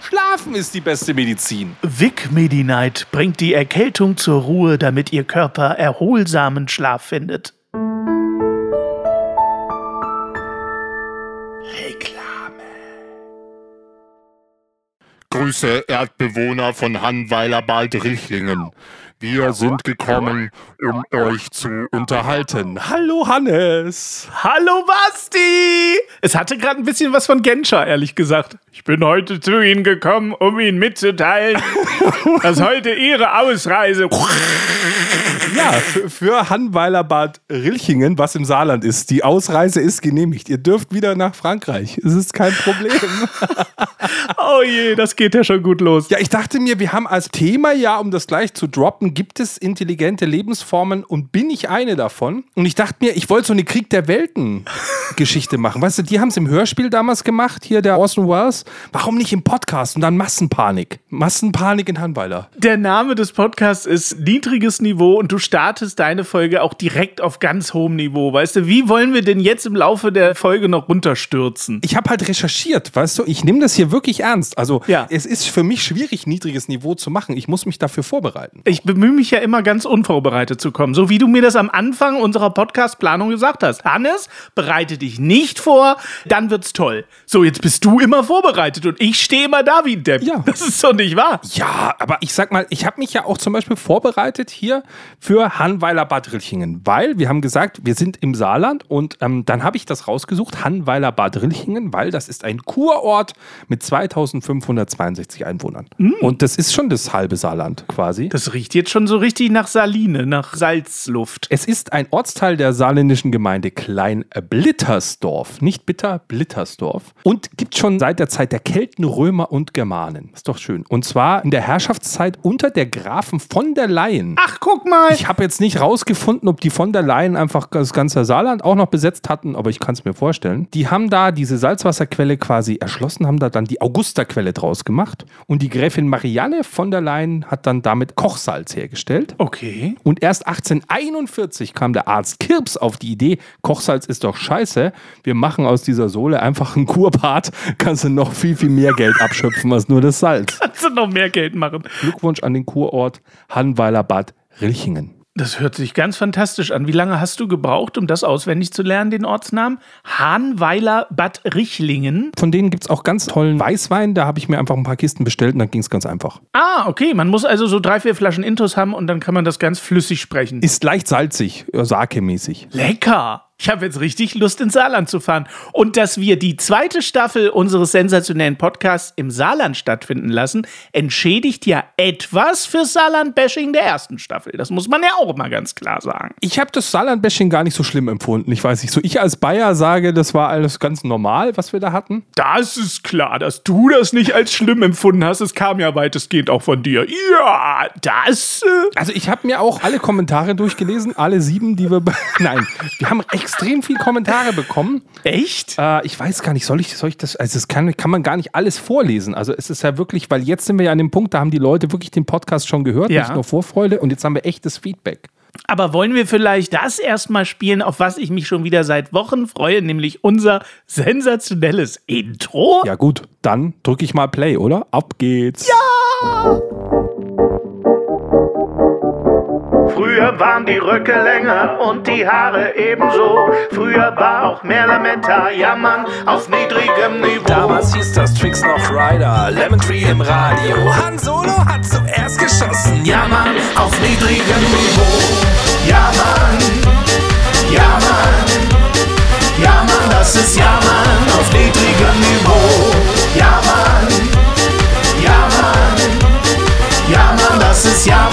Schlafen ist die beste Medizin. Vic Medi-Night bringt die Erkältung zur Ruhe, damit Ihr Körper erholsamen Schlaf findet. Reklame. Grüße Erdbewohner von Hannweiler-Bad-Richlingen. Wir sind gekommen, um euch zu unterhalten. Hallo Hannes. Hallo Basti. Es hatte gerade ein bisschen was von Genscher, ehrlich gesagt. Ich bin heute zu Ihnen gekommen, um Ihnen mitzuteilen, dass heute Ihre Ausreise ja, für, für Hannweiler Bad Rilchingen, was im Saarland ist. Die Ausreise ist genehmigt. Ihr dürft wieder nach Frankreich. Es ist kein Problem. oh je, das geht ja schon gut los. Ja, ich dachte mir, wir haben als Thema ja, um das gleich zu droppen, gibt es intelligente Lebensformen und bin ich eine davon? Und ich dachte mir, ich wollte so eine Krieg der Welten Geschichte machen. Weißt du, die haben es im Hörspiel damals gemacht, hier der Orson Welles. Warum nicht im Podcast? Und dann Massenpanik. Massenpanik in Hannweiler. Der Name des Podcasts ist Niedriges Niveau und du startest deine Folge auch direkt auf ganz hohem Niveau. Weißt du, wie wollen wir denn jetzt im Laufe der Folge noch runterstürzen? Ich habe halt recherchiert, weißt du, ich nehme das hier wirklich ernst. Also, ja. es ist für mich schwierig, niedriges Niveau zu machen. Ich muss mich dafür vorbereiten. Ich bemühe mich ja immer ganz unvorbereitet zu kommen, so wie du mir das am Anfang unserer Podcast-Planung gesagt hast. Hannes, bereite dich nicht vor, dann wird's toll. So, jetzt bist du immer vorbereitet und ich stehe immer da wie ein Depp. Ja. Das ist doch nicht wahr. Ja, aber ich sag mal, ich habe mich ja auch zum Beispiel vorbereitet hier für Hannweiler Bad Rilchingen, weil wir haben gesagt, wir sind im Saarland und ähm, dann habe ich das rausgesucht, Hannweiler Bad Rilchingen, weil das ist ein Kurort mit 2562 Einwohnern. Mm. Und das ist schon das halbe Saarland quasi. Das riecht jetzt schon so richtig nach Saline, nach Salzluft. Es ist ein Ortsteil der saarländischen Gemeinde Klein-Blittersdorf, nicht Bitter, Blittersdorf und gibt schon seit der Zeit der Kelten, Römer und Germanen. Ist doch schön. Und zwar in der Herrschaftszeit unter der Grafen von der Leyen. Ach, guck mal. Ich habe jetzt nicht rausgefunden, ob die von der Leyen einfach das ganze Saarland auch noch besetzt hatten, aber ich kann es mir vorstellen. Die haben da diese Salzwasserquelle quasi erschlossen, haben da dann die Augusterquelle draus gemacht. Und die Gräfin Marianne von der Leyen hat dann damit Kochsalz hergestellt. Okay. Und erst 1841 kam der Arzt Kirps auf die Idee, Kochsalz ist doch scheiße. Wir machen aus dieser Sohle einfach einen Kurbad. Kannst du noch viel, viel mehr Geld abschöpfen als nur das Salz. Kannst du noch mehr Geld machen. Glückwunsch an den Kurort Hannweiler Bad Rilchingen. Das hört sich ganz fantastisch an. Wie lange hast du gebraucht, um das auswendig zu lernen, den Ortsnamen? Hahnweiler Bad Richlingen. Von denen gibt es auch ganz tollen Weißwein. Da habe ich mir einfach ein paar Kisten bestellt und dann ging es ganz einfach. Ah, okay. Man muss also so drei, vier Flaschen Intus haben und dann kann man das ganz flüssig sprechen. Ist leicht salzig, sake-mäßig. Lecker. Ich habe jetzt richtig Lust, ins Saarland zu fahren. Und dass wir die zweite Staffel unseres sensationellen Podcasts im Saarland stattfinden lassen, entschädigt ja etwas für Saarland-Bashing der ersten Staffel. Das muss man ja auch mal ganz klar sagen. Ich habe das Saarland-Bashing gar nicht so schlimm empfunden. Ich weiß nicht so. Ich als Bayer sage, das war alles ganz normal, was wir da hatten. Das ist klar, dass du das nicht als schlimm empfunden hast. Es kam ja weitestgehend auch von dir. Ja, das. Äh also ich habe mir auch alle Kommentare durchgelesen, alle sieben, die wir. Nein, wir haben echt extrem viele Kommentare bekommen. Echt? Äh, ich weiß gar nicht, soll ich, soll ich das, also das kann, kann man gar nicht alles vorlesen. Also es ist ja wirklich, weil jetzt sind wir ja an dem Punkt, da haben die Leute wirklich den Podcast schon gehört, ja. nicht nur Vorfreude und jetzt haben wir echtes Feedback. Aber wollen wir vielleicht das erstmal spielen, auf was ich mich schon wieder seit Wochen freue, nämlich unser sensationelles Intro? Ja gut, dann drücke ich mal Play, oder? Ab geht's. Ja! Früher waren die Röcke länger und die Haare ebenso. Früher war auch mehr Lametta, jammern auf niedrigem Niveau. Damals hieß das Tricks noch Rider, Lemon Tree im Radio. Han Solo hat zuerst geschossen, jammern auf niedrigem Niveau. Ja Mann, ja Mann, ja Mann, das ist ja Mann auf niedrigem Niveau. Ja Mann, ja Mann, ja Mann, das ist ja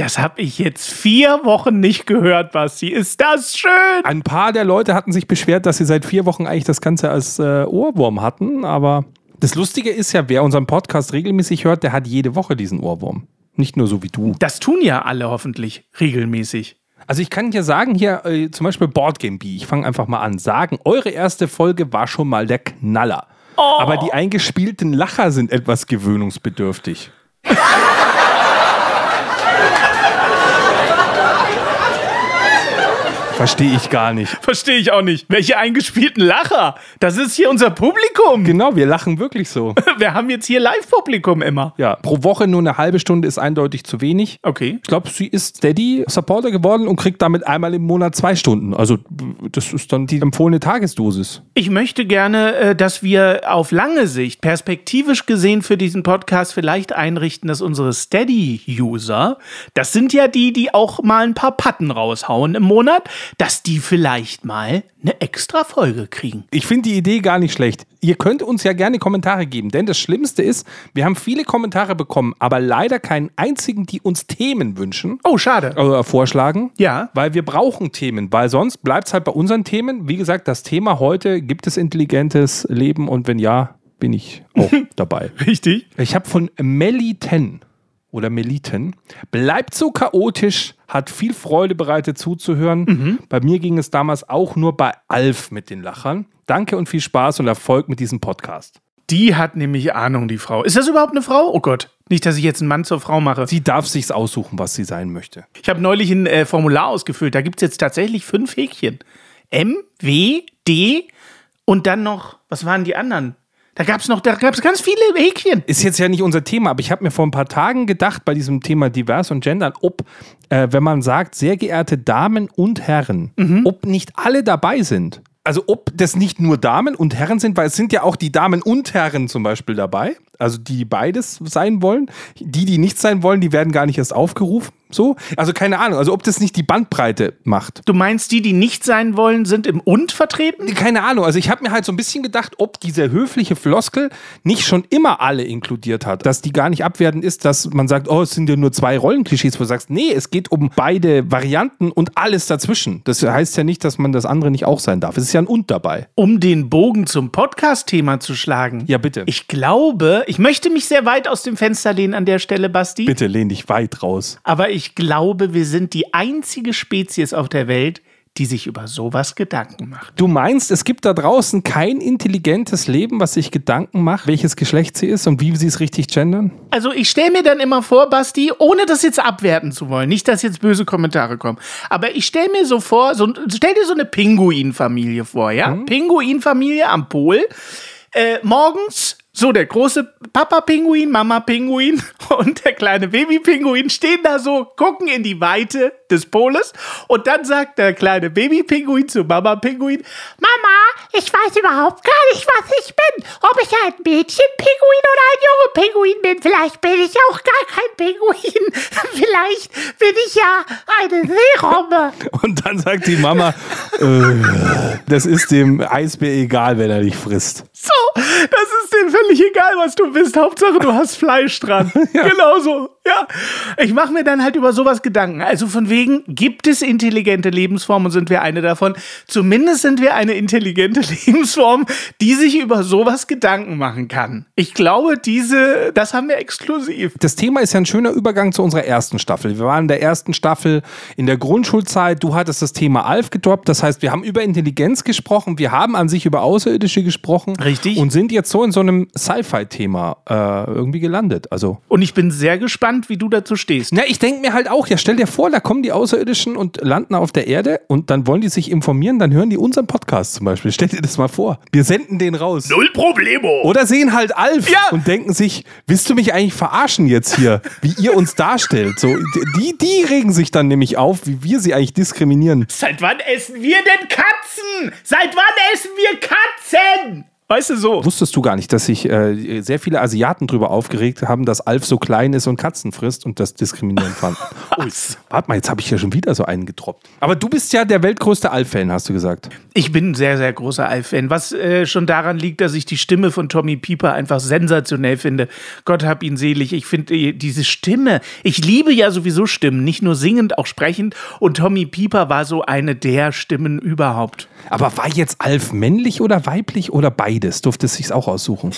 das habe ich jetzt vier Wochen nicht gehört, Basti. Ist das schön? Ein paar der Leute hatten sich beschwert, dass sie seit vier Wochen eigentlich das Ganze als äh, Ohrwurm hatten, aber das Lustige ist ja, wer unseren Podcast regelmäßig hört, der hat jede Woche diesen Ohrwurm. Nicht nur so wie du. Das tun ja alle hoffentlich regelmäßig. Also ich kann hier sagen, hier äh, zum Beispiel Boardgame Bee, ich fange einfach mal an, sagen, eure erste Folge war schon mal der Knaller. Aber die eingespielten Lacher sind etwas gewöhnungsbedürftig. Verstehe ich gar nicht. Verstehe ich auch nicht. Welche eingespielten Lacher? Das ist hier unser Publikum. Genau, wir lachen wirklich so. Wir haben jetzt hier Live-Publikum immer. Ja, pro Woche nur eine halbe Stunde ist eindeutig zu wenig. Okay. Ich glaube, sie ist Steady-Supporter geworden und kriegt damit einmal im Monat zwei Stunden. Also, das ist dann die empfohlene Tagesdosis. Ich möchte gerne, äh, dass wir auf lange Sicht, perspektivisch gesehen für diesen Podcast vielleicht einrichten, dass unsere Steady-User, das sind ja die, die auch mal ein paar Patten raushauen im Monat, dass die vielleicht mal eine extra Folge kriegen. Ich finde die Idee gar nicht schlecht. Ihr könnt uns ja gerne Kommentare geben, denn das Schlimmste ist, wir haben viele Kommentare bekommen, aber leider keinen einzigen, die uns Themen wünschen. Oh, schade. Oder vorschlagen. Ja. Weil wir brauchen Themen, weil sonst bleibt es halt bei unseren Themen. Wie gesagt, das Thema heute, gibt es intelligentes Leben und wenn ja, bin ich auch dabei. Richtig. Ich habe von Meliten oder Meliten, bleibt so chaotisch, hat viel Freude bereitet zuzuhören. Bei mir ging es damals auch nur bei Alf mit den Lachern. Danke und viel Spaß und Erfolg mit diesem Podcast. Die hat nämlich Ahnung, die Frau. Ist das überhaupt eine Frau? Oh Gott. Nicht, dass ich jetzt einen Mann zur Frau mache. Sie darf sich's aussuchen, was sie sein möchte. Ich habe neulich ein äh, Formular ausgefüllt. Da gibt es jetzt tatsächlich fünf Häkchen. M, W, D und dann noch, was waren die anderen? Da gab es noch, da gab es ganz viele Häkchen. Ist jetzt ja nicht unser Thema, aber ich habe mir vor ein paar Tagen gedacht, bei diesem Thema divers und gendern, ob, äh, wenn man sagt, sehr geehrte Damen und Herren, ob nicht alle dabei sind. Also ob das nicht nur Damen und Herren sind, weil es sind ja auch die Damen und Herren zum Beispiel dabei, also die beides sein wollen. Die, die nicht sein wollen, die werden gar nicht erst aufgerufen. So, also keine Ahnung, also ob das nicht die Bandbreite macht. Du meinst, die, die nicht sein wollen, sind im Und vertreten? Keine Ahnung, also ich habe mir halt so ein bisschen gedacht, ob diese höfliche Floskel nicht schon immer alle inkludiert hat. Dass die gar nicht abwertend ist, dass man sagt, oh, es sind ja nur zwei Rollenklischees, wo du sagst, nee, es geht um beide Varianten und alles dazwischen. Das heißt ja nicht, dass man das andere nicht auch sein darf. Es ist ja ein Und dabei. Um den Bogen zum Podcast-Thema zu schlagen. Ja, bitte. Ich glaube, ich möchte mich sehr weit aus dem Fenster lehnen an der Stelle, Basti. bitte lehn dich weit raus. Aber ich glaube, wir sind die einzige Spezies auf der Welt, die sich über sowas Gedanken macht. Du meinst, es gibt da draußen kein intelligentes Leben, was sich Gedanken macht, welches Geschlecht sie ist und wie sie es richtig gendern? Also ich stelle mir dann immer vor, Basti, ohne das jetzt abwerten zu wollen, nicht, dass jetzt böse Kommentare kommen, aber ich stelle mir so vor, so, stell dir so eine Pinguinfamilie vor, ja? Pinguinfamilie am Pol. Äh, morgens so der große Papa-Pinguin, Mama-Pinguin und der kleine Baby-Pinguin stehen da so, gucken in die Weite des Poles und dann sagt der kleine Baby-Pinguin zu Mama-Pinguin, Mama, ich weiß überhaupt gar nicht, was ich bin. Ob ich ein Mädchen-Pinguin oder ein junge Pinguin bin. Vielleicht bin ich auch gar kein Pinguin. Vielleicht bin ich ja eine Seerobbe. Und dann sagt die Mama, äh, das ist dem Eisbär egal, wenn er dich frisst. so, das ist völlig egal, was du bist. Hauptsache, du hast Fleisch dran. Genau so. Ja. Ich mache mir dann halt über sowas Gedanken. Also von wegen, gibt es intelligente Lebensformen und sind wir eine davon? Zumindest sind wir eine intelligente Lebensform, die sich über sowas Gedanken machen kann. Ich glaube, diese, das haben wir exklusiv. Das Thema ist ja ein schöner Übergang zu unserer ersten Staffel. Wir waren in der ersten Staffel in der Grundschulzeit. Du hattest das Thema Alf gedroppt. Das heißt, wir haben über Intelligenz gesprochen. Wir haben an sich über Außerirdische gesprochen. Richtig. Und sind jetzt so in so einem Sci-Fi-Thema äh, irgendwie gelandet. Also. Und ich bin sehr gespannt, wie du dazu stehst. Na, ich denke mir halt auch, ja, stell dir vor, da kommen die Außerirdischen und landen auf der Erde und dann wollen die sich informieren, dann hören die unseren Podcast zum Beispiel. Stell dir das mal vor. Wir senden den raus. Null Problemo. Oder sehen halt Alf Ja. und denken sich, willst du mich eigentlich verarschen jetzt hier, wie ihr uns darstellt? So, die, die regen sich dann nämlich auf, wie wir sie eigentlich diskriminieren. Seit wann essen wir denn Katzen? Seit wann essen wir Katzen? Weißt du so? Wusstest du gar nicht, dass sich äh, sehr viele Asiaten drüber aufgeregt haben, dass Alf so klein ist und Katzen frisst und das diskriminierend fanden? Oh, warte mal, jetzt habe ich ja schon wieder so einen getroppt. Aber du bist ja der weltgrößte Alf-Fan, hast du gesagt. Ich bin ein sehr, sehr großer Alf-Fan, was äh, schon daran liegt, dass ich die Stimme von Tommy Pieper einfach sensationell finde. Gott hab ihn selig. Ich finde äh, diese Stimme, ich liebe ja sowieso Stimmen, nicht nur singend, auch sprechend. Und Tommy Pieper war so eine der Stimmen überhaupt. Aber war jetzt Alf männlich oder weiblich oder beides? Durfte es sich auch aussuchen?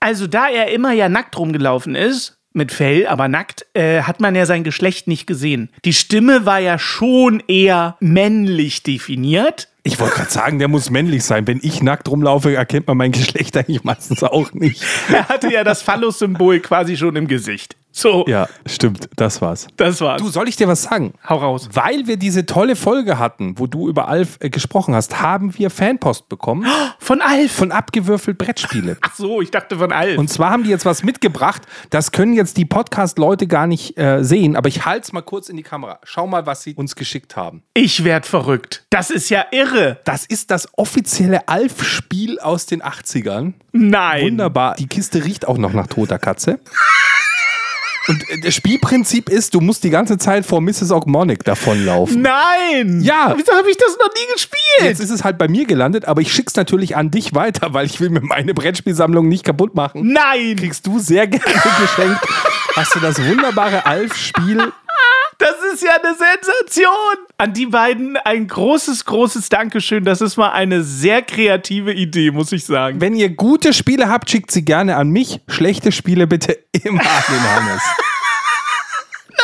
Also da er immer ja nackt rumgelaufen ist, mit Fell, aber nackt, äh, hat man ja sein Geschlecht nicht gesehen. Die Stimme war ja schon eher männlich definiert. Ich wollte gerade sagen, der muss männlich sein. Wenn ich nackt rumlaufe, erkennt man mein Geschlecht eigentlich meistens auch nicht. Er hatte ja das Phallus-Symbol quasi schon im Gesicht. So, Ja, stimmt, das war's. das war's. Du, soll ich dir was sagen? Hau raus. Weil wir diese tolle Folge hatten, wo du über Alf äh, gesprochen hast, haben wir Fanpost bekommen Von Alf. von abgewürfelt Brettspiele. Ach so, ich dachte von Alf. Und zwar haben die jetzt was mitgebracht. Das können jetzt die Podcast-Leute gar nicht äh, sehen, aber ich halte es mal kurz in die Kamera. Schau mal, was sie uns geschickt haben. ich werd verrückt. Das ist ja irre. Das ist das offizielle Alf-Spiel aus den 80ern. Nein. Wunderbar. Die Kiste riecht auch noch nach toter Katze. Und äh, das Spielprinzip ist, du musst die ganze Zeit vor Mrs. Ogmonic davonlaufen. Nein. Ja. Wieso habe ich das noch nie gespielt? Jetzt ist es halt bei mir gelandet, aber ich schick's natürlich an dich weiter, weil ich will mir meine Brettspielsammlung nicht kaputt machen. Nein. Kriegst du sehr gerne geschenkt. Hast du das wunderbare Alf-Spiel Das ist ja eine Sensation. An die beiden ein großes, großes Dankeschön. Das ist mal eine sehr kreative Idee, muss ich sagen. Wenn ihr gute Spiele habt, schickt sie gerne an mich. Schlechte Spiele bitte immer an den Hannes.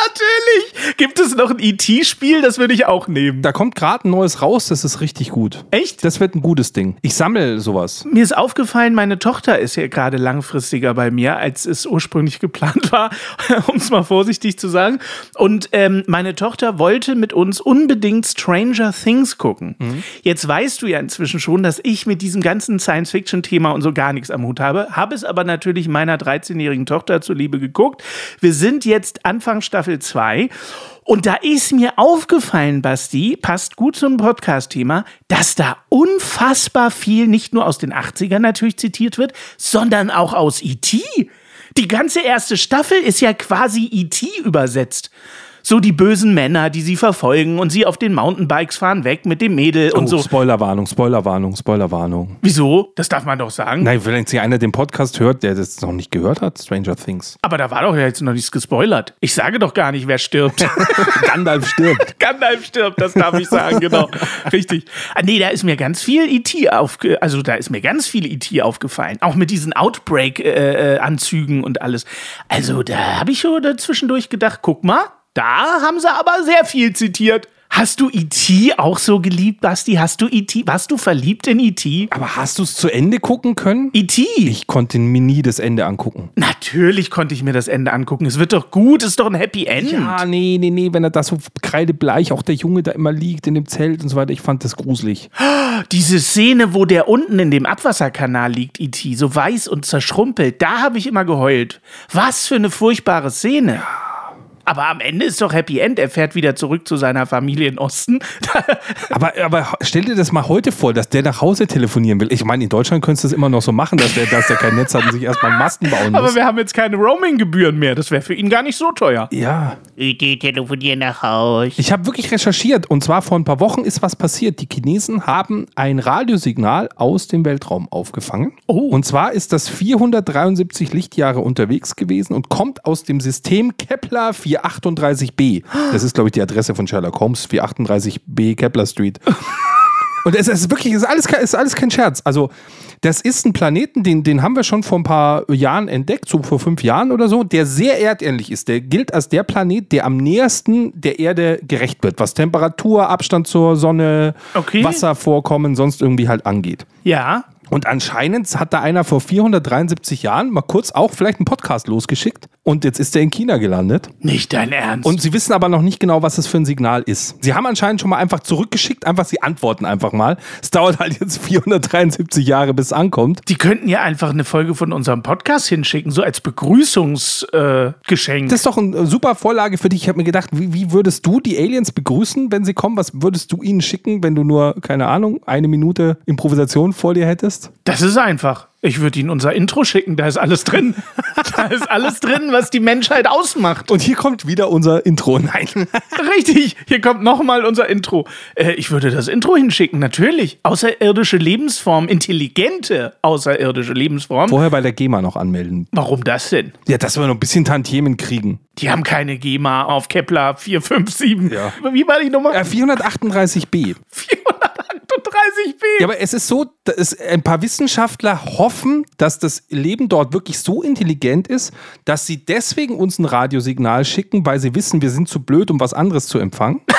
Natürlich. Gibt es noch ein E.T.-Spiel? Das würde ich auch nehmen. Da kommt gerade ein neues raus, das ist richtig gut. Echt? Das wird ein gutes Ding. Ich sammle sowas. Mir ist aufgefallen, meine Tochter ist ja gerade langfristiger bei mir, als es ursprünglich geplant war, um es mal vorsichtig zu sagen. Und ähm, meine Tochter wollte mit uns unbedingt Stranger Things gucken. Jetzt weißt du ja inzwischen schon, dass ich mit diesem ganzen Science-Fiction-Thema und so gar nichts am Hut habe. Habe es aber natürlich meiner 13-jährigen Tochter zuliebe geguckt. Wir sind jetzt Anfang Staffel 2. Und da ist mir aufgefallen, Basti, passt gut zum Podcast-Thema, dass da unfassbar viel nicht nur aus den 80ern natürlich zitiert wird, sondern auch aus E.T. Die ganze erste Staffel ist ja quasi E.T. übersetzt. So die bösen Männer, die sie verfolgen und sie auf den Mountainbikes fahren weg mit dem Mädel und oh, so. Spoilerwarnung, Spoilerwarnung, Spoilerwarnung. Wieso? Das darf man doch sagen. Nein, wenn jetzt hier einer den Podcast hört, der das noch nicht gehört hat, Stranger Things. Aber da war doch jetzt noch nichts gespoilert. Ich sage doch gar nicht, wer stirbt. Gandalf stirbt. Gandalf stirbt, das darf ich sagen, genau. Richtig. Ah, nee, da ist mir ganz viel E.T. aufge also da ist mir ganz viel E.T. aufgefallen. Auch mit diesen Outbreak-Anzügen und alles. Also da habe ich schon zwischendurch gedacht, guck mal, da haben sie aber sehr viel zitiert. Hast du E.T. auch so geliebt, Basti? Hast du E.T.? Warst du verliebt in E.T.? Aber hast du es zu Ende gucken können? E.T. Ich konnte mir nie das Ende angucken. Natürlich konnte ich mir das Ende angucken. Es wird doch gut, es ist doch ein Happy End. Ja, nee, nee, nee, wenn er da so kreidebleich, auch der Junge da immer liegt in dem Zelt und so weiter, ich fand das gruselig. Diese Szene, wo der unten in dem Abwasserkanal liegt, E.T., so weiß und zerschrumpelt, da habe ich immer geheult. Was für eine furchtbare Szene. Aber am Ende ist doch Happy End. Er fährt wieder zurück zu seiner Familie in Osten. Aber, aber stell dir das mal heute vor, dass der nach Hause telefonieren will. Ich meine, in Deutschland könntest du das immer noch so machen, dass der, dass der kein Netz hat und sich erstmal Masten bauen muss. Aber wir haben jetzt keine Roaming-Gebühren mehr. Das wäre für ihn gar nicht so teuer. ja, Die telefonieren nach Haus. ich habe wirklich recherchiert und zwar vor ein paar Wochen ist was passiert. Die Chinesen haben ein Radiosignal aus dem Weltraum aufgefangen. Oh. Und zwar ist das 473 Lichtjahre unterwegs gewesen und kommt aus dem System Kepler 438b. Das ist, glaube ich, die Adresse von Sherlock Holmes, 438b Kepler Street. Und es ist wirklich, es ist alles, ist alles kein Scherz. Also, das ist ein Planeten, den, den haben wir schon vor ein paar Jahren entdeckt, so vor fünf Jahren oder so, der sehr erdähnlich ist. Der gilt als der Planet, der am nähersten der Erde gerecht wird, was Temperatur, Abstand zur Sonne, Okay. Wasservorkommen, sonst irgendwie halt angeht. Ja. Und anscheinend hat da einer vor 473 Jahren mal kurz auch vielleicht einen Podcast losgeschickt und jetzt ist er in China gelandet. Nicht dein Ernst. Und sie wissen aber noch nicht genau, was es für ein Signal ist. Sie haben anscheinend schon mal einfach zurückgeschickt, einfach sie antworten einfach mal. Es dauert halt jetzt 473 Jahre, bis es ankommt. die könnten ja einfach eine Folge von unserem Podcast hinschicken, so als Begrüßungsgeschenk. Äh. Das ist doch eine super Vorlage für dich. Ich habe mir gedacht, wie, wie würdest du die Aliens begrüßen, wenn sie kommen? Was würdest du ihnen schicken, wenn du nur, keine Ahnung, eine Minute Improvisation vor dir hättest? Das ist einfach. Ich würde Ihnen unser Intro schicken, da ist alles drin. da ist alles drin, was die Menschheit ausmacht. Und hier kommt wieder unser Intro. Nein. Richtig, hier kommt nochmal unser Intro. Äh, ich würde das Intro hinschicken, natürlich. Außerirdische Lebensform, intelligente außerirdische Lebensform. Vorher bei der GEMA noch anmelden. Warum das denn? Ja, dass wir noch ein bisschen Tantiemen kriegen. Die haben keine GEMA auf Kepler 457. Ja. Wie war die Nummer? Äh, 438b. ich bin. Ja, aber es ist so, dass ein paar Wissenschaftler hoffen, dass das Leben dort wirklich so intelligent ist, dass sie deswegen uns ein Radiosignal schicken, weil sie wissen, wir sind zu blöd, um was anderes zu empfangen.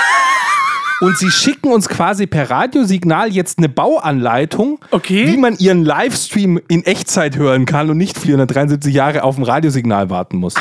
Und sie schicken uns quasi per Radiosignal jetzt eine Bauanleitung, Okay. wie man ihren Livestream in Echtzeit hören kann und nicht 473 Jahre auf ein Radiosignal warten muss.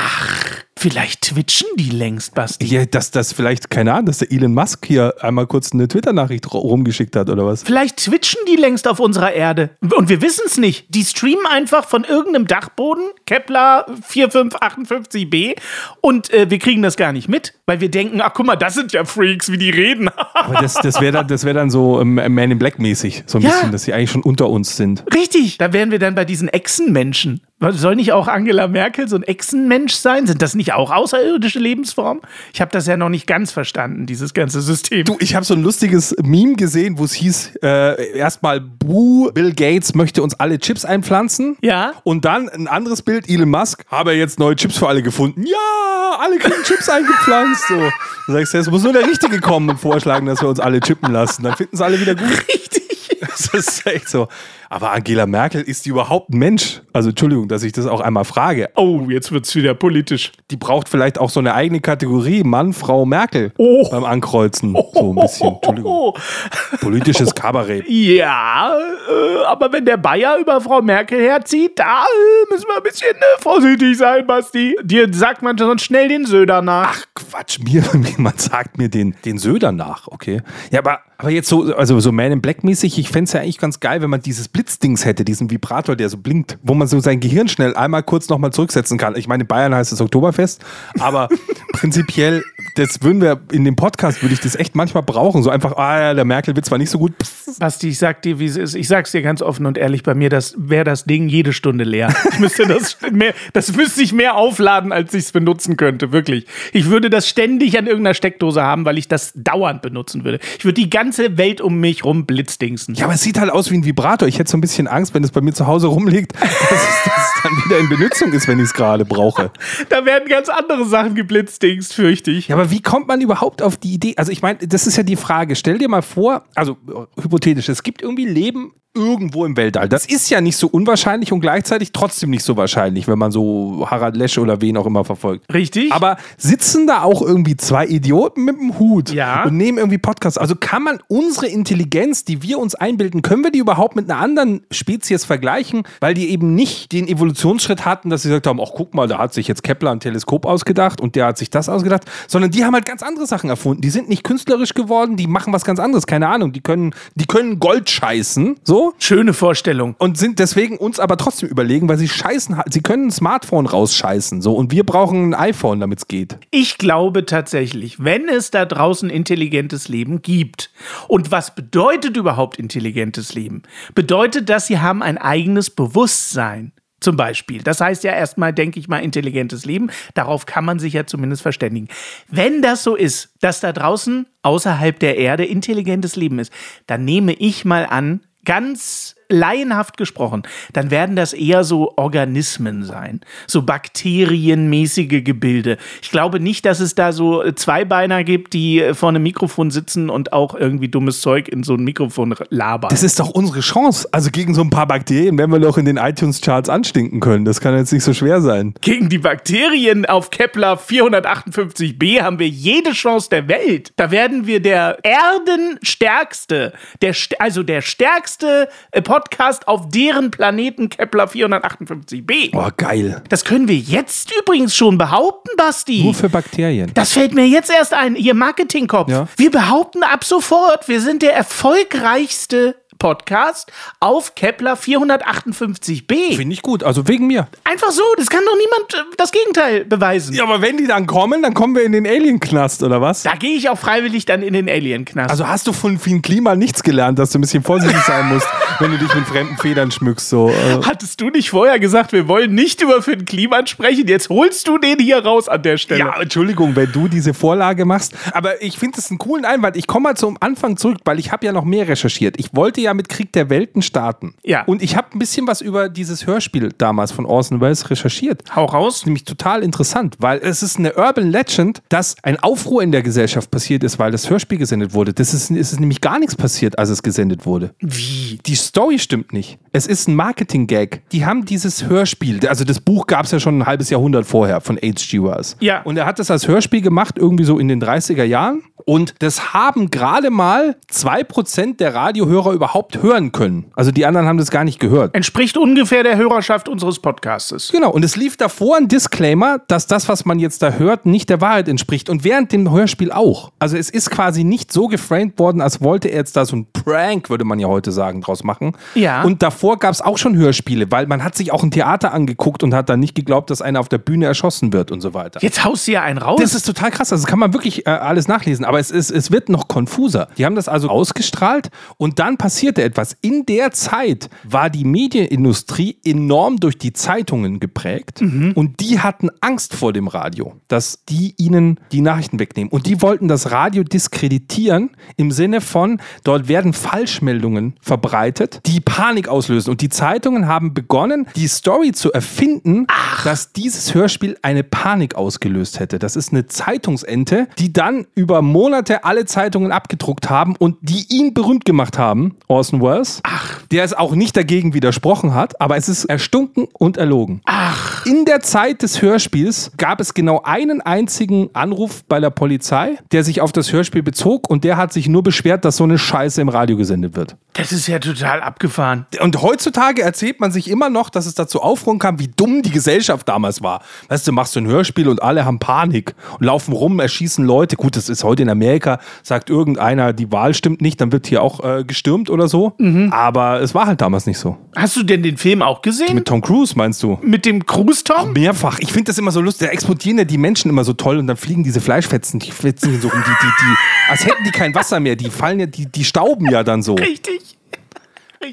Vielleicht twitchen die längst, Basti. Ja, dass das vielleicht, keine Ahnung, dass der Elon Musk hier einmal kurz eine Twitter-Nachricht rumgeschickt hat oder was? Vielleicht twitchen die längst auf unserer Erde. Und wir wissen es nicht. Die streamen einfach von irgendeinem Dachboden, Kepler 4558b, und äh, wir kriegen das gar nicht mit, weil wir denken, ach guck mal, das sind ja Freaks, wie die reden. Aber das, das wäre dann, das wär dann so ähm, Man in Black mäßig, so ein Ja. bisschen, dass sie eigentlich schon unter uns sind. Richtig, da wären wir dann bei diesen Echsenmenschen. Soll nicht auch Angela Merkel so ein Echsenmensch sein? Sind das nicht auch außerirdische Lebensformen? Ich habe das ja noch nicht ganz verstanden, dieses ganze System. Du, ich habe so ein lustiges Meme gesehen, wo es hieß, äh, erstmal Buh, Bill Gates möchte uns alle Chips einpflanzen. Ja. Und dann ein anderes Bild, Elon Musk, habe jetzt neue Chips für alle gefunden. Ja, alle kriegen Chips eingepflanzt. So. Du sagst, es muss nur der Richtige kommen und vorschlagen, dass wir uns alle chippen lassen. Dann finden sie alle wieder gut. Richtig. Das ist echt so. Aber Angela Merkel, ist die überhaupt ein Mensch? Also Entschuldigung, dass ich das auch einmal frage. Oh, jetzt wird's wieder politisch. Die braucht vielleicht auch so eine eigene Kategorie, Mann, Frau, Merkel, Oh. beim Ankreuzen. So ein bisschen, Entschuldigung. Oh, Politisches Kabarett. ja, äh, aber wenn der Bayer über Frau Merkel herzieht, da äh, müssen wir ein bisschen äh, vorsichtig sein, Basti. Dir sagt man sonst schnell den Söder nach. Ach Quatsch, mir, jemand sagt mir den, den Söder nach, okay. Ja, aber, aber jetzt so, also so Man in Black mäßig, ich fände es ja eigentlich ganz geil, wenn man dieses Blitzdings hätte, diesen Vibrator, der so blinkt, wo man so sein Gehirn schnell einmal kurz nochmal zurücksetzen kann. Ich meine, in Bayern heißt es Oktoberfest, aber prinzipiell, das würden wir in dem Podcast, würde ich das echt manchmal brauchen. So einfach, ah ja, der Merkel-Witz war nicht so gut. Psst. Basti, ich sag dir, wie es ist. Ich sag's dir ganz offen und ehrlich, bei mir das wäre das Ding jede Stunde leer. Ich müsste das mehr, das müsste ich mehr aufladen, als ich es benutzen könnte, wirklich. Ich würde das ständig an irgendeiner Steckdose haben, weil ich das dauernd benutzen würde. Ich würde die ganze Welt um mich rum blitzdingsen. Ja, aber es sieht halt aus wie ein Vibrator. Ich hätte so ein bisschen Angst, wenn es bei mir zu Hause rumliegt, dass es, dass es dann wieder in Benutzung ist, wenn ich es gerade brauche. Da werden ganz andere Sachen geblitzdingst, fürchte ich. Ja, aber wie kommt man überhaupt auf die Idee? Also ich meine, das ist ja die Frage. Stell dir mal vor, also äh, hypothetisch, es gibt irgendwie Leben irgendwo im Weltall. Das ist ja nicht so unwahrscheinlich und gleichzeitig trotzdem nicht so wahrscheinlich, wenn man so Harald Lesch oder wen auch immer verfolgt. Richtig? Aber sitzen da auch irgendwie zwei Idioten mit dem Hut Ja. und nehmen irgendwie Podcasts? Also kann man unsere Intelligenz, die wir uns einbilden, können wir die überhaupt mit einer anderen Spezies vergleichen, weil die eben nicht den Evolutionsschritt hatten, dass sie gesagt haben, ach guck mal, da hat sich jetzt Kepler ein Teleskop ausgedacht und der hat sich das ausgedacht, sondern die haben halt ganz andere Sachen erfunden. Die sind nicht künstlerisch geworden, die machen was ganz anderes, keine Ahnung. Die können, die können Gold scheißen, so Schöne Vorstellung. und sind deswegen uns aber trotzdem überlegen, weil sie scheißen, sie können ein Smartphone rausscheißen, so und wir brauchen ein iPhone, damit es geht. Ich glaube tatsächlich, wenn es da draußen intelligentes Leben gibt. Und was bedeutet überhaupt intelligentes Leben? Bedeutet, dass sie haben ein eigenes Bewusstsein. Zum Beispiel. Das heißt ja erstmal, denke ich mal, intelligentes Leben. Darauf kann man sich ja zumindest verständigen. Wenn das so ist, dass da draußen außerhalb der Erde intelligentes Leben ist, dann nehme ich mal an, ganz laienhaft gesprochen, dann werden das eher so Organismen sein, so bakterienmäßige Gebilde. Ich glaube nicht, dass es da so Zweibeiner gibt, die vor einem Mikrofon sitzen und auch irgendwie dummes Zeug in so ein Mikrofon labern. Das ist doch unsere Chance. Also gegen so ein paar Bakterien werden wir doch in den iTunes-Charts anstinken können. Das kann jetzt nicht so schwer sein. Gegen die Bakterien auf Kepler 458b haben wir jede Chance der Welt. Da werden wir der erdenstärkste, der, also der stärkste äh, Podcast auf deren Planeten Kepler 458b. Oh, geil. Das können wir jetzt übrigens schon behaupten, Basti. Nur für Bakterien. Das fällt mir jetzt erst ein, ihr Marketingkopf. Ja. Wir behaupten ab sofort, wir sind der erfolgreichste Podcast auf Kepler 458b. Finde ich gut. Also wegen mir. Einfach so, das kann doch niemand äh, das Gegenteil beweisen. Ja, aber wenn die dann kommen, dann kommen wir in den Alien-Knast, oder was? Da gehe ich auch freiwillig dann in den Alien-Knast. Also hast du von Fien Klima nichts gelernt, dass du ein bisschen vorsichtig sein musst, wenn du dich mit fremden Federn schmückst. So. Äh. Hattest du nicht vorher gesagt, wir wollen nicht über Finn Kliman sprechen? Jetzt holst du den hier raus an der Stelle. Ja, Entschuldigung, wenn du diese Vorlage machst. Aber ich finde es einen coolen Einwand. Ich komme mal zum Anfang zurück, weil ich habe ja noch mehr recherchiert. Ich wollte ja mit Krieg der Welten starten. Ja. Und ich habe ein bisschen was über dieses Hörspiel damals von Orson Welles recherchiert. Hau raus. Nämlich total interessant, weil es ist eine Urban Legend, dass ein Aufruhr in der Gesellschaft passiert ist, weil das Hörspiel gesendet wurde. Das ist, es ist nämlich gar nichts passiert, als es gesendet wurde. Wie? Die Story stimmt nicht. Es ist ein Marketing-Gag. Die haben dieses Hörspiel, also das Buch gab es ja schon ein halbes Jahrhundert vorher von H.G. Wells. Ja. Und er hat das als Hörspiel gemacht, irgendwie so in den 30er Jahren. Und das haben gerade mal 2% der Radiohörer überhaupt hören können. Also die anderen haben das gar nicht gehört. Entspricht ungefähr der Hörerschaft unseres Podcastes. Genau, und es lief davor ein Disclaimer, dass das, was man jetzt da hört, nicht der Wahrheit entspricht. Und während dem Hörspiel auch. Also es ist quasi nicht so geframed worden, als wollte er jetzt da so ein Prank, würde man ja heute sagen, draus machen. Ja. Und davor gab es auch schon Hörspiele, weil man hat sich auch ein Theater angeguckt und hat dann nicht geglaubt, dass einer auf der Bühne erschossen wird und so weiter. Jetzt haust du ja einen raus. Das ist total krass. Also das kann man wirklich äh, alles nachlesen. Aber es, ist, es wird noch konfuser. Die haben das also ausgestrahlt und dann passierte etwas. In der Zeit war die Medienindustrie enorm durch die Zeitungen geprägt und die hatten Angst vor dem Radio, dass die ihnen die Nachrichten wegnehmen. Und die wollten das Radio diskreditieren im Sinne von, dort werden Falschmeldungen verbreitet, die Panik auslösen. Und die Zeitungen haben begonnen, die Story zu erfinden, dass dieses Hörspiel eine Panik ausgelöst hätte. Das ist eine Zeitungsente, die dann über Monate alle Zeitungen abgedruckt haben und die ihn berühmt gemacht haben, Orson Welles. Ach. Der es auch nicht dagegen widersprochen hat, aber es ist erstunken und erlogen. Ach. In der Zeit des Hörspiels gab es genau einen einzigen Anruf bei der Polizei, der sich auf das Hörspiel bezog und der hat sich nur beschwert, dass so eine Scheiße im Radio gesendet wird. das ist ja total abgefahren. Und heutzutage erzählt man sich immer noch, dass es dazu Aufruhr kam, wie dumm die Gesellschaft damals war. Weißt du, machst du ein Hörspiel und alle haben Panik und laufen rum, erschießen Leute. Gut, das ist heute in Amerika, sagt irgendeiner, die Wahl stimmt nicht, dann wird hier auch äh, gestürmt oder so. Aber es war halt damals nicht so. Hast du denn den Film auch gesehen? Mit Tom Cruise meinst du? Mit dem Cruise-Tom? Mehrfach. Ich finde das immer so lustig. Da explodieren ja die Menschen immer so toll und dann fliegen diese Fleischfetzen, die flitzen so rum, die, die, die, als hätten die kein Wasser mehr. Die fallen ja, die, die stauben ja dann so. Richtig.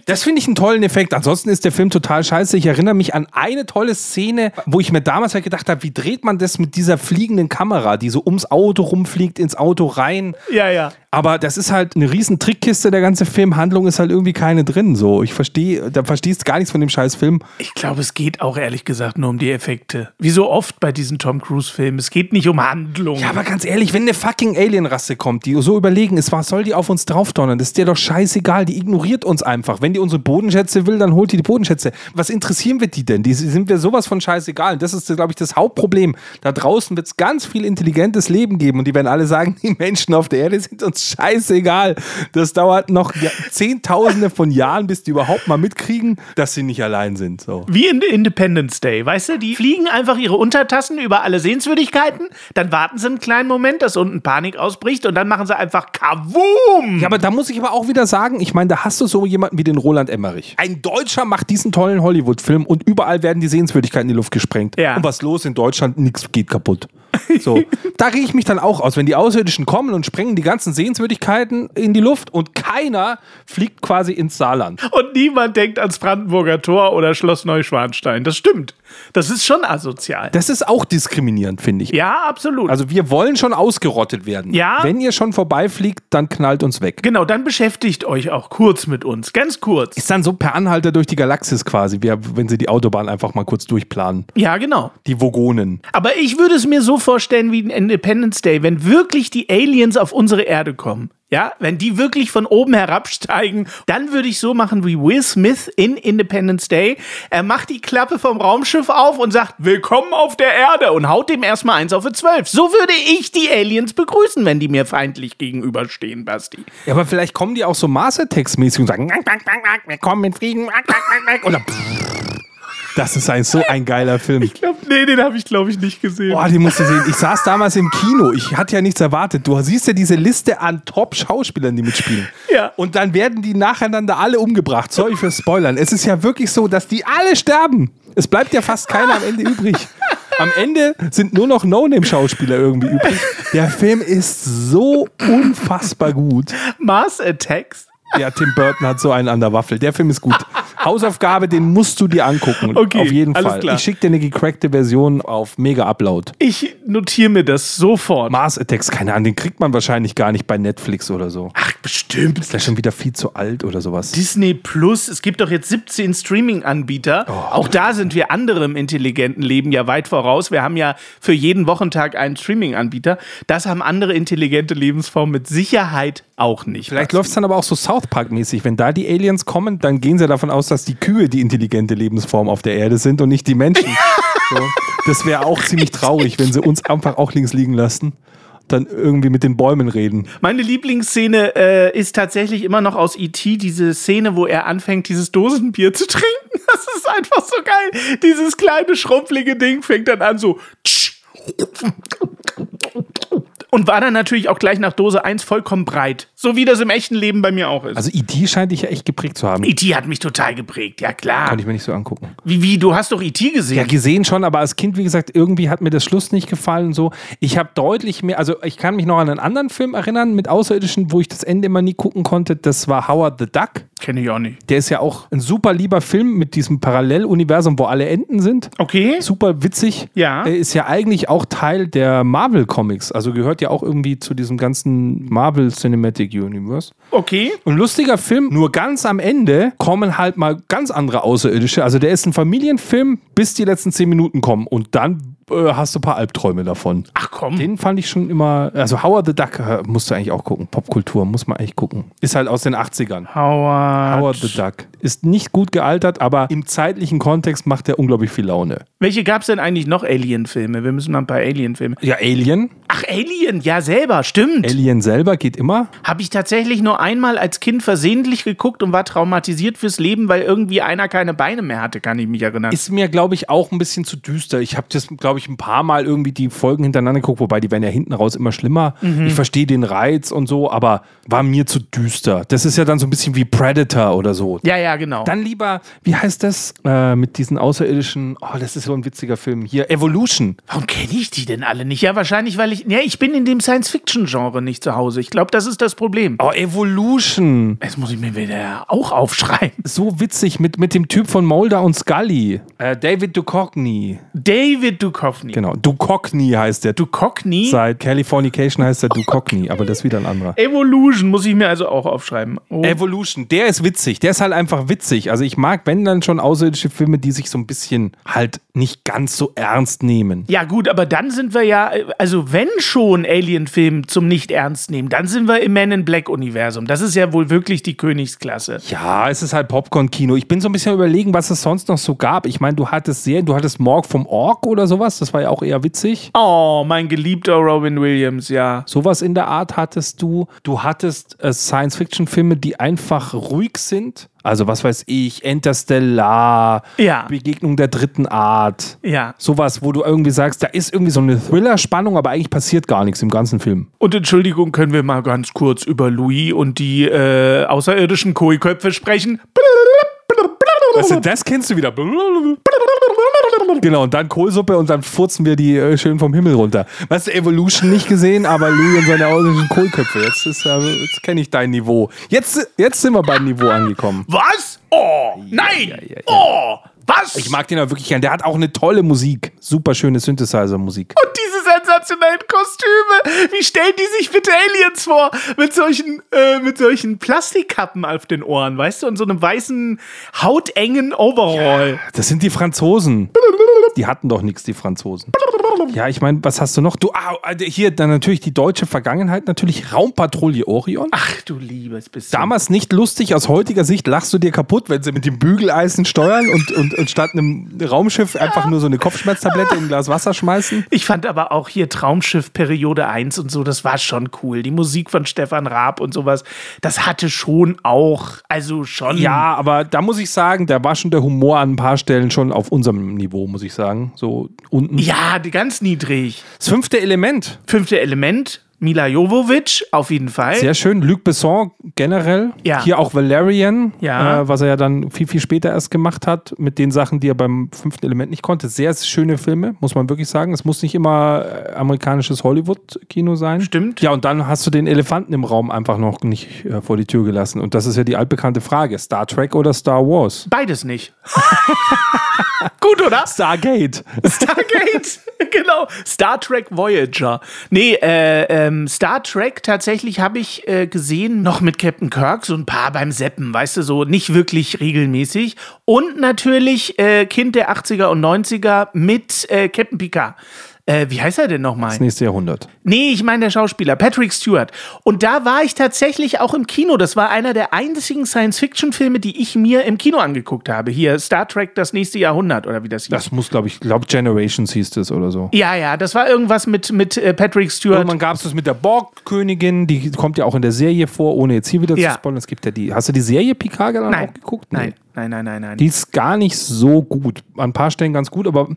Das finde ich einen tollen Effekt. Ansonsten ist der Film total scheiße. Ich erinnere mich an eine tolle Szene, wo ich mir damals halt gedacht habe, wie dreht man das mit dieser fliegenden Kamera, die so ums Auto rumfliegt, ins Auto rein. Ja, ja. Aber das ist halt eine riesen Trickkiste, der ganze Film. Handlung ist halt irgendwie keine drin. So, ich verstehe, da verstehst du gar nichts von dem scheiß Film. Ich glaube, es geht auch ehrlich gesagt nur um die Effekte. Wie so oft bei diesen Tom Cruise-Filmen. Es geht nicht um Handlung. Ja, aber ganz ehrlich, wenn eine fucking Alienrasse kommt, die so überlegen ist, was soll die auf uns draufdonnern? Das ist dir doch scheißegal. Die ignoriert uns einfach. Wenn die unsere Bodenschätze will, dann holt die die Bodenschätze. Was interessieren wir die denn? Die sind wir sowas von scheißegal. Und das ist, glaube ich, das Hauptproblem. Da draußen wird es ganz viel intelligentes Leben geben und die werden alle sagen, die Menschen auf der Erde sind uns scheißegal. Das dauert noch Zehntausende von Jahren, bis die überhaupt mal mitkriegen, dass sie nicht allein sind. So. Wie in Independence Day, weißt du? Die fliegen einfach ihre Untertassen über alle Sehenswürdigkeiten, dann warten sie einen kleinen Moment, dass unten Panik ausbricht und dann machen sie einfach Kavum! Ja, aber da muss ich aber auch wieder sagen, ich meine, da hast du so jemanden wie den Roland Emmerich. Ein Deutscher macht diesen tollen Hollywood-Film und überall werden die Sehenswürdigkeiten in die Luft gesprengt. Ja. Und was los in Deutschland? Nichts geht kaputt. So, da rege ich mich dann auch aus, wenn die Außerirdischen kommen und sprengen die ganzen Sehenswürdigkeiten in die Luft und keiner fliegt quasi ins Saarland. Und niemand denkt ans Brandenburger Tor oder Schloss Neuschwanstein. Das stimmt. Das ist schon asozial. Das ist auch diskriminierend, finde ich. ja, absolut. Also wir wollen schon ausgerottet werden. Ja. Wenn ihr schon vorbeifliegt, dann knallt uns weg. genau, dann beschäftigt euch auch kurz mit uns. Ganz kurz. Ist dann so per Anhalter durch die Galaxis quasi, wenn sie die Autobahn einfach mal kurz durchplanen. Ja, genau. Die Vogonen. Aber ich würde es mir so vorstellen wie in Independence Day, wenn wirklich die Aliens auf unsere Erde kommen. Ja, wenn die wirklich von oben herabsteigen, dann würde ich so machen wie Will Smith in Independence Day. Er macht die Klappe vom Raumschiff auf und sagt, willkommen auf der Erde und haut dem erstmal eins auf die zwölf. So würde ich die Aliens begrüßen, wenn die mir feindlich gegenüberstehen, Basti. Ja, aber vielleicht kommen die auch so Mars Attacks mäßig und sagen, "Wack, wack, wack, wack, wir kommen in Frieden, wack, wack, wack, wack." oder Das ist ein, so ein geiler Film. Nee, den habe ich, glaube ich, nicht gesehen. Boah, die musst du sehen. Ich saß damals im Kino. Ich hatte ja nichts erwartet. Du siehst ja diese Liste an Top-Schauspielern, die mitspielen. Ja. Und dann werden die nacheinander alle umgebracht. Sorry für Spoilern. Es ist ja wirklich so, dass die alle sterben. Es bleibt ja fast keiner am Ende übrig. Am Ende sind nur noch No-Name-Schauspieler irgendwie übrig. Der Film ist so unfassbar gut. Mars Attacks. Ja, Tim Burton hat so einen an der Waffel. Der Film ist gut. Hausaufgabe, den musst du dir angucken. Okay, auf jeden Fall. klar. Ich schicke dir eine gecrackte Version auf Mega Upload. Ich notiere mir das sofort. Mars Attacks, keine Ahnung, den kriegt man wahrscheinlich gar nicht bei Netflix oder so. Ach, bestimmt. Ist ja schon wieder viel zu alt oder sowas. Disney Plus, es gibt doch jetzt 17 Streaming-Anbieter. Auch da sind wir anderem intelligenten Leben ja weit voraus. Wir haben ja für jeden Wochentag einen Streaming-Anbieter. Das haben andere intelligente Lebensformen mit Sicherheit auch nicht. Vielleicht läuft es dann aber auch so South Park-mäßig. Wenn da die Aliens kommen, dann gehen sie davon aus, dass die Kühe die intelligente Lebensform auf der Erde sind und nicht die Menschen. so. Das wäre auch ziemlich traurig, wenn sie uns einfach auch links liegen lassen. Dann irgendwie mit den Bäumen reden. Meine Lieblingsszene äh, ist tatsächlich immer noch aus E.T., diese Szene, wo er anfängt, dieses Dosenbier zu trinken. Das ist einfach so geil. Dieses kleine, schrumpflige Ding fängt dann an so. Und war dann natürlich auch gleich nach Dose 1 vollkommen breit. So wie das im echten Leben bei mir auch ist. Also E.T. scheint dich ja echt geprägt zu haben. E.T. hat mich total geprägt, ja klar. Kann ich mir nicht so angucken. Wie, wie, du hast doch E.T. gesehen. Ja, gesehen schon, aber als Kind, wie gesagt, irgendwie hat mir das Schluss nicht gefallen und so. Ich habe deutlich mehr, also ich kann mich noch an einen anderen Film erinnern mit Außerirdischen, wo ich das Ende immer nie gucken konnte. Das war Howard the Duck. Kenne ich auch nicht. Der ist ja auch ein super lieber Film mit diesem Paralleluniversum, wo alle Enten sind. Okay. Super witzig. Ja. Er ist ja eigentlich auch Teil der Marvel Comics. Also gehört ja auch irgendwie zu diesem ganzen Marvel Cinematic Universe. Okay. Ein lustiger Film, nur ganz am Ende kommen halt mal ganz andere Außerirdische. Also der ist ein Familienfilm, bis die letzten zehn Minuten kommen. Und dann äh, hast du ein paar Albträume davon. Ach komm. Den fand ich schon immer, also Howard the Duck äh, musst du eigentlich auch gucken. Popkultur muss man eigentlich gucken. Ist halt aus den 80ern. Howard. Howard the Duck. Ist nicht gut gealtert, aber im zeitlichen Kontext macht er unglaublich viel Laune. Welche gab es denn eigentlich noch Alien-Filme? Wir müssen mal ein paar Alien-Filme. Ja, Alien. Ach, Alien, ja selber, stimmt. Alien selber geht immer. Habe ich tatsächlich nur einmal als Kind versehentlich geguckt und war traumatisiert fürs Leben, weil irgendwie einer keine Beine mehr hatte, kann ich mich erinnern. Ist mir, glaube ich, auch ein bisschen zu düster. Ich habe das, glaube ich, ein paar Mal irgendwie die Folgen hintereinander geguckt, wobei die werden ja hinten raus immer schlimmer. Ich verstehe den Reiz und so, aber war mir zu düster. Das ist ja dann so ein bisschen wie Predator oder so. ja, ja, genau. Dann lieber, wie heißt das? Äh, mit diesen außerirdischen, oh, das ist so ein witziger Film. Hier, Evolution. Warum kenne ich die denn alle nicht? Ja, wahrscheinlich, weil ich. Ja, ich bin in dem Science-Fiction-Genre nicht zu Hause. Ich glaube, das ist das Problem. Oh, Evolution. Jetzt muss ich mir wieder auch aufschreiben. So witzig mit, mit dem Typ von Mulder und Scully. Äh, David Duchovny. David Duchovny. Genau, Duchovny heißt der. Duchovny? Seit Californication heißt er Duchovny, aber das ist wieder ein anderer. Evolution muss ich mir also auch aufschreiben. Oh. Evolution, der ist witzig. Der ist halt einfach witzig. Also ich mag, wenn dann schon außerirdische Filme, die sich so ein bisschen halt nicht ganz so ernst nehmen. Ja, gut, aber dann sind wir ja, also wenn schon Alien-Film zum Nicht-Ernst nehmen, dann sind wir im Man in Black-Universum. Das ist ja wohl wirklich die Königsklasse. Ja, es ist halt Popcorn-Kino. Ich bin so ein bisschen überlegen, was es sonst noch so gab. Ich meine, du hattest Serien, du hattest Morg vom Ork oder sowas. Das war ja auch eher witzig. Oh, mein geliebter Robin Williams, ja. Sowas in der Art hattest du. Du hattest äh, Science-Fiction-Filme, die einfach ruhig sind. Also was weiß ich, Interstellar, Ja. Begegnung der dritten Art. Ja. Sowas, wo du irgendwie sagst, da ist irgendwie so eine Thriller-Spannung, aber eigentlich passiert gar nichts im ganzen Film. Und Entschuldigung, können wir mal ganz kurz über Louis und die äh, außerirdischen Koi-Köpfe sprechen? Weißt du, das kennst du wieder. Genau, und dann Kohlsuppe und dann furzen wir die äh, schön vom Himmel runter. Weißt du, Evolution nicht gesehen, aber Louis und seine außerirdischen Kohlköpfe. Jetzt, ist, äh, jetzt kenne ich dein Niveau. Jetzt, jetzt sind wir beim Niveau angekommen. Was? Oh, nein! ja, ja. Oh, was? Ich mag den aber wirklich gern. Der hat auch eine tolle Musik. Super schöne Synthesizer-Musik. Und diese sensationellen Kostüme. Wie stellen die sich bitte Aliens vor? Mit solchen, äh, mit solchen Plastikkappen auf den Ohren, weißt du? Und so einem weißen, hautengen Overall. Das sind die Franzosen. Die hatten doch nichts, die Franzosen. Ja, ich meine, was hast du noch? Du, ah, hier dann natürlich die deutsche Vergangenheit, natürlich Raumpatrouille Orion. Ach du liebes bisschen. Damals nicht lustig, aus heutiger Sicht lachst du dir kaputt, wenn sie mit dem Bügeleisen steuern und, und, und statt einem Raumschiff einfach nur so eine Kopfschmerztablette in ein Glas Wasser schmeißen. Ich fand aber auch hier Traumschiff Periode 1 und so, das war schon cool. Die Musik von Stefan Raab und sowas, das hatte schon auch, also schon. Ja, aber da muss ich sagen, da war schon der Humor an ein paar Stellen schon auf unserem Niveau, muss ich sagen. So unten. Ja, die ganz niedrig. Das fünfte Element. Fünfte Element, Mila Jovovich, auf jeden Fall. Sehr schön. Luc Besson generell. Ja. Hier auch Valerian, Ja. äh, was er ja dann viel, viel später erst gemacht hat, mit den Sachen, die er beim fünften Element nicht konnte. Sehr schöne Filme, muss man wirklich sagen. Es muss nicht immer äh, amerikanisches Hollywood-Kino sein. Stimmt. Ja, und dann hast du den Elefanten im Raum einfach noch nicht äh, vor die Tür gelassen. Und das ist ja die altbekannte Frage: Star Trek oder Star Wars? Beides nicht. Gut, oder? Stargate. Stargate, genau. Star Trek Voyager. Nee, äh, ähm, Star Trek tatsächlich habe ich äh, gesehen, noch mit Captain Kirk, so ein paar beim Seppen, weißt du, so nicht wirklich regelmäßig. Und natürlich äh, Kind der 80er und 90er mit äh, Captain Picard. Äh, wie heißt er denn nochmal? Das nächste Jahrhundert. Nee, ich meine der Schauspieler, Patrick Stewart. Und da war ich tatsächlich auch im Kino. Das war einer der einzigen Science-Fiction-Filme, die ich mir im Kino angeguckt habe. Hier, Star Trek, das nächste Jahrhundert, oder wie das hieß. Das muss, glaube ich, glaube Generations hieß das oder so. ja, ja, das war irgendwas mit, mit äh, Patrick Stewart. Irgendwann gab es das mit der Borg-Königin, die kommt ja auch in der Serie vor, ohne jetzt hier wieder Ja. zu spoilern. Es gibt ja die. Hast du die Serie Picard dann Nein. auch geguckt? Nein, nein, nein, nein, nein. Die ist gar nicht so gut. An ein paar Stellen ganz gut, aber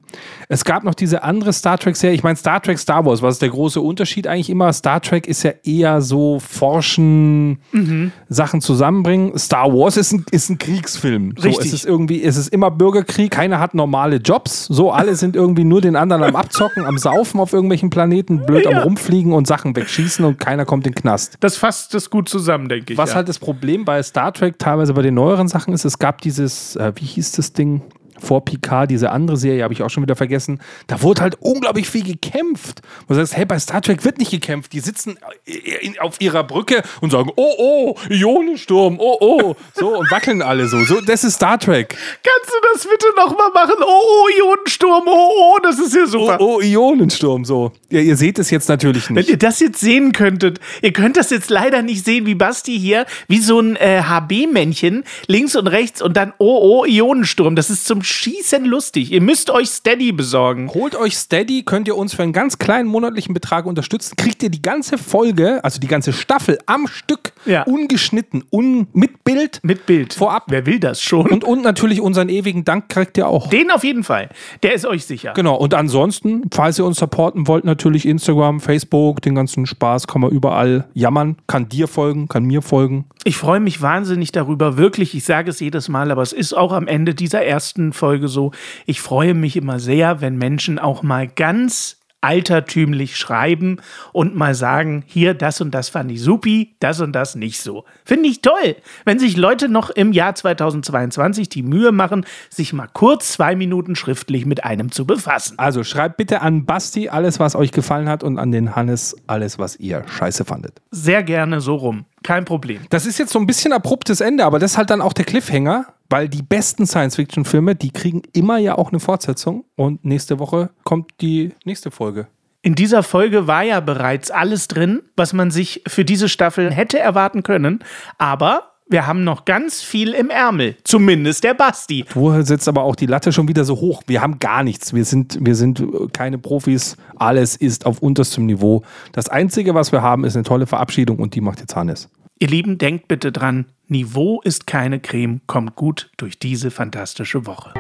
es gab noch diese andere Star Trek-Serie. Ich meine, Star Trek, Star Wars, was ist der große Unterschied eigentlich immer? Star Trek ist ja eher so Forschen, Mhm. Sachen zusammenbringen. Star Wars ist ein, ist ein Kriegsfilm. So, Richtig. es ist irgendwie, es ist immer Bürgerkrieg, keiner hat normale Jobs. So, alle sind irgendwie nur den anderen am Abzocken, am Saufen auf irgendwelchen Planeten, blöd am Ja. Rumfliegen und Sachen wegschießen und keiner kommt in den Knast. Das fasst das gut zusammen, denke ich. Was ja. halt das Problem bei Star Trek, teilweise bei den neueren Sachen ist, es gab dieses, äh, wie hieß das Ding? Vor Picard, diese andere Serie, habe ich auch schon wieder vergessen. Da wurde halt unglaublich viel gekämpft. Wo du sagst, hey, bei Star Trek wird nicht gekämpft. Die sitzen äh, auf ihrer Brücke und sagen, oh, oh, Ionensturm, oh, oh. So, und wackeln alle so. so das ist Star Trek. Kannst du das bitte nochmal machen? Oh, oh, Ionensturm, oh, oh, das ist ja Oh, super. oh, Ionensturm, so. Ja, ihr seht es jetzt natürlich Wenn nicht. ihr das jetzt sehen könntet, ihr könnt das jetzt leider nicht sehen, wie Basti hier, wie so ein äh, HB-Männchen, links und rechts und dann oh, oh, Ionensturm. Das ist zum Schießen lustig. Ihr müsst euch Steady besorgen. Holt euch Steady, könnt ihr uns für einen ganz kleinen monatlichen Betrag unterstützen. Kriegt ihr die ganze Folge, also die ganze Staffel am Stück, Ja. ungeschnitten, un mit Bild. Mit Bild. Vorab. Wer will das schon? Und, und natürlich unseren ewigen Dank kriegt ihr auch. Den auf jeden Fall. Der ist euch sicher. Genau, und ansonsten, falls ihr uns supporten wollt, natürlich Instagram, Facebook, den ganzen Spaß, kann man überall jammern, kann dir folgen, kann mir folgen. Ich freue mich wahnsinnig darüber, wirklich. Ich sage es jedes Mal, aber es ist auch am Ende dieser ersten Folge so. Ich freue mich immer sehr, wenn Menschen auch mal ganz altertümlich schreiben und mal sagen, hier, das und das fand ich supi, das und das nicht so. Finde ich toll, wenn sich Leute noch im Jahr 2022 die Mühe machen, sich mal kurz zwei Minuten schriftlich mit einem zu befassen. Also schreibt bitte an Basti alles, was euch gefallen hat und an den Hannes alles, was ihr scheiße fandet. Sehr gerne so rum. Kein Problem. Das ist jetzt so ein bisschen abruptes Ende, aber das ist halt dann auch der Cliffhanger, weil die besten Science-Fiction-Filme, die kriegen immer ja auch eine Fortsetzung und nächste Woche kommt die nächste Folge. In dieser Folge war ja bereits alles drin, was man sich für diese Staffel hätte erwarten können. Aber wir haben noch ganz viel im Ärmel. Zumindest der Basti. Du setzt aber auch die Latte schon wieder so hoch. Wir haben gar nichts. Wir sind, wir sind keine Profis. Alles ist auf unterstem Niveau. Das Einzige, was wir haben, ist eine tolle Verabschiedung und die macht jetzt Hannes. Ihr Lieben, denkt bitte dran, Niveau ist keine Creme, kommt gut durch diese fantastische Woche.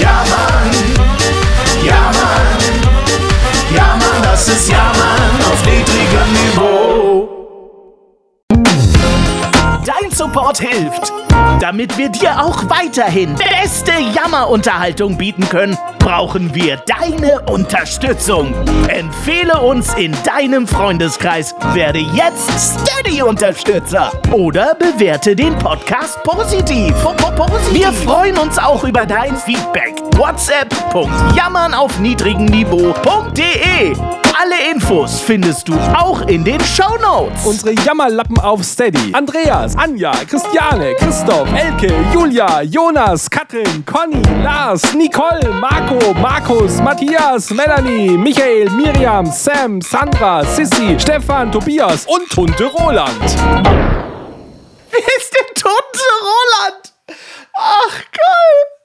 Ja, Mann. Ja, Mann. Ja, Mann, das ist Ja, Mann auf niedrigem Niveau. Dein Support hilft. Damit wir dir auch weiterhin beste Jammerunterhaltung bieten können, brauchen wir deine Unterstützung. Empfehle uns in deinem Freundeskreis, werde jetzt Steady-Unterstützer oder bewerte den Podcast positiv. Wir freuen uns auch über dein Feedback. WhatsApp.jammern auf niedrigem Niveau.de. Alle Infos findest du auch in den Shownotes. Unsere Jammerlappen auf Steady. Andreas, Anja, Christiane, Christoph, Elke, Julia, Jonas, Katrin, Conny, Lars, Nicole, Marco, Markus, Matthias, Melanie, Michael, Miriam, Sam, Sandra, Sissy, Stefan, Tobias und Tunte Roland. Wer ist der Tunte Roland? Ach, geil.